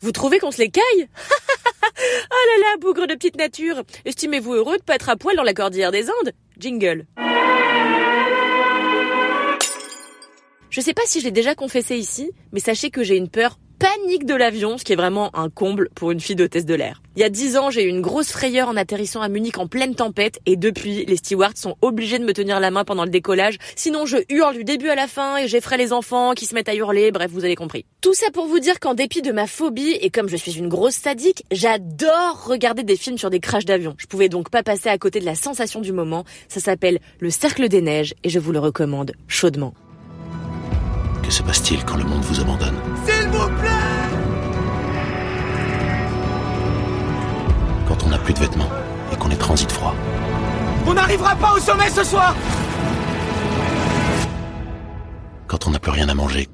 Vous trouvez qu'on se les caille Oh là là, bougre de petite nature. Estimez-vous heureux de pas être à poil dans la cordillère des Andes Jingle. Je sais pas si je l'ai déjà confessé ici, mais sachez que j'ai une peur panique de l'avion, ce qui est vraiment un comble pour une fille d'hôtesse de l'air. Il y a dix ans, j'ai eu une grosse frayeur en atterrissant à Munich en pleine tempête et depuis, les stewards sont obligés de me tenir la main pendant le décollage. Sinon, je hurle du début à la fin et j'effraie les enfants qui se mettent à hurler. Bref, vous avez compris. Tout ça pour vous dire qu'en dépit de ma phobie et comme je suis une grosse sadique, j'adore regarder des films sur des crashs d'avion. Je pouvais donc pas passer à côté de la sensation du moment. Ça s'appelle Le Cercle des Neiges et je vous le recommande chaudement. Que se passe-t-il quand le monde vous abandonne S'il vous plaît Quand on n'a plus de vêtements et qu'on est transit froid. On n'arrivera pas au sommet ce soir Quand on n'a plus rien à manger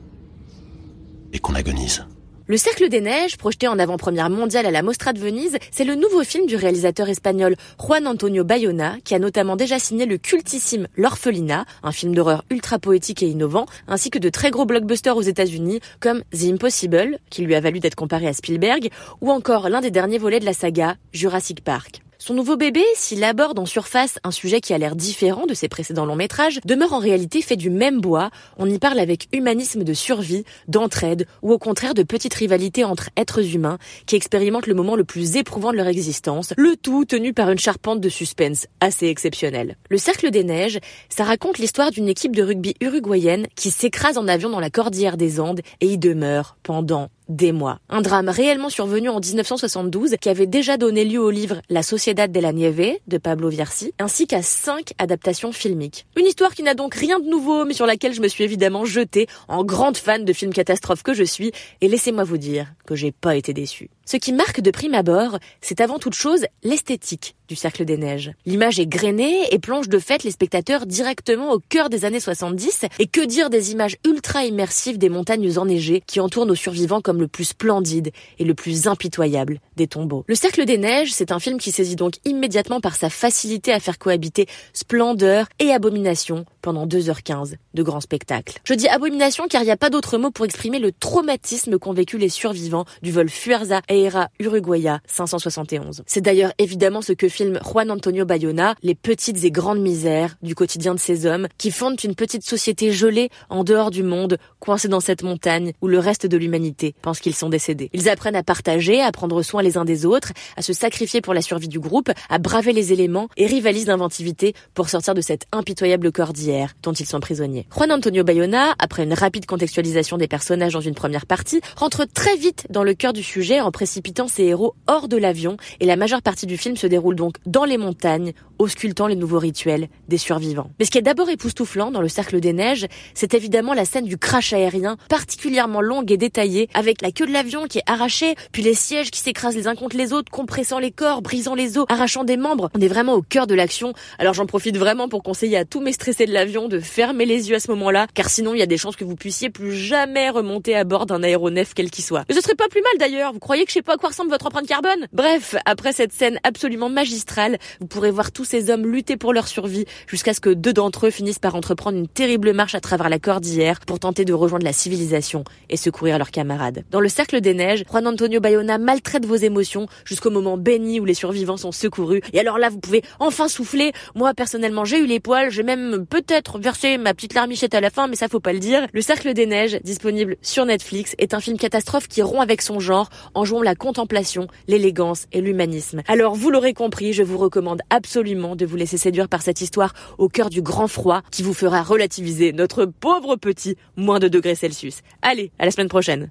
et qu'on agonise Le Cercle des Neiges, projeté en avant-première mondiale à la Mostra de Venise, c'est le nouveau film du réalisateur espagnol Juan Antonio Bayona, qui a notamment déjà signé le cultissime L'Orphelinat, un film d'horreur ultra poétique et innovant, ainsi que de très gros blockbusters aux États-Unis, comme The Impossible, qui lui a valu d'être comparé à Spielberg, ou encore l'un des derniers volets de la saga, Jurassic Park. Son nouveau bébé, s'il aborde en surface un sujet qui a l'air différent de ses précédents longs métrages, demeure en réalité fait du même bois. On y parle avec humanisme de survie, d'entraide, ou au contraire de petite rivalité entre êtres humains qui expérimentent le moment le plus éprouvant de leur existence, le tout tenu par une charpente de suspense assez exceptionnelle. Le Cercle des Neiges, ça raconte l'histoire d'une équipe de rugby uruguayenne qui s'écrase en avion dans la cordillère des Andes et y demeure pendant des mois. Un drame réellement survenu en 1972 qui avait déjà donné lieu au livre La Sociedad de la Nieve de Pablo Vierci, ainsi qu'à cinq adaptations filmiques. Une histoire qui n'a donc rien de nouveau, mais sur laquelle je me suis évidemment jetée en grande fan de films catastrophes que je suis, et laissez-moi vous dire que j'ai pas été déçue. Ce qui marque de prime abord, c'est avant toute chose l'esthétique du Cercle des Neiges. L'image est grainée et plonge de fait les spectateurs directement au cœur des années 70, et que dire des images ultra immersives des montagnes enneigées qui entourent nos survivants comme le plus splendide et le plus impitoyable des tombeaux? Le Cercle des Neiges, c'est un film qui saisit donc immédiatement par sa facilité à faire cohabiter splendeur et abomination pendant 2h15 de grands spectacles. Je dis abomination car il n'y a pas d'autre mot pour exprimer le traumatisme qu'ont vécu les survivants du vol Fuerza Aérea Uruguaya 571. C'est d'ailleurs évidemment ce que filme Juan Antonio Bayona, les petites et grandes misères du quotidien de ces hommes qui fondent une petite société gelée en dehors du monde, coincée dans cette montagne où le reste de l'humanité pense qu'ils sont décédés. Ils apprennent à partager, à prendre soin les uns des autres, à se sacrifier pour la survie du groupe, à braver les éléments et rivalisent d'inventivité pour sortir de cette impitoyable cordillère dont ils sont prisonniers. Juan Antonio Bayona, après une rapide contextualisation des personnages dans une première partie, rentre très vite dans le cœur du sujet en précipitant ses héros hors de l'avion et la majeure partie du film se déroule donc dans les montagnes, auscultant les nouveaux rituels des survivants. Mais ce qui est d'abord époustouflant dans le cercle des neiges, c'est évidemment la scène du crash aérien, particulièrement longue et détaillée, avec la queue de l'avion qui est arrachée, puis les sièges qui s'écrasent les uns contre les autres, compressant les corps, brisant les os, arrachant des membres. On est vraiment au cœur de l'action. Alors j'en profite vraiment pour conseiller à tous mes stressés de l'avion de fermer les yeux à ce moment-là, car sinon il y a des chances que vous puissiez plus jamais remonter à bord d'un aéronef quel qu'il soit. Mais ce serait pas plus mal d'ailleurs. Vous croyez que je sais pas à quoi ressemble votre empreinte carbone? Bref, après cette scène absolument magistrale, vous pourrez voir tous ces hommes lutter pour leur survie jusqu'à ce que deux d'entre eux finissent par entreprendre une terrible marche à travers la cordillère pour tenter de rejoindre la civilisation et secourir leurs camarades. Dans le cercle des neiges, Juan Antonio Bayona maltraite vos émotions jusqu'au moment béni où les survivants sont secourus. Et alors là, vous pouvez enfin souffler. Moi, personnellement, j'ai eu les poils. J'ai même peut-être versé ma petite larmichette à la fin, mais ça faut pas le dire. Le cercle des neiges, disponible sur Netflix, est un film catastrophe qui rompt avec son genre en jouant la contemplation, l'élégance et l'humanisme. Alors, vous l'aurez compris, je vous recommande absolument de vous laisser séduire par cette histoire au cœur du grand froid qui vous fera relativiser notre pauvre petit moins de degrés Celsius. Allez, à la semaine prochaine.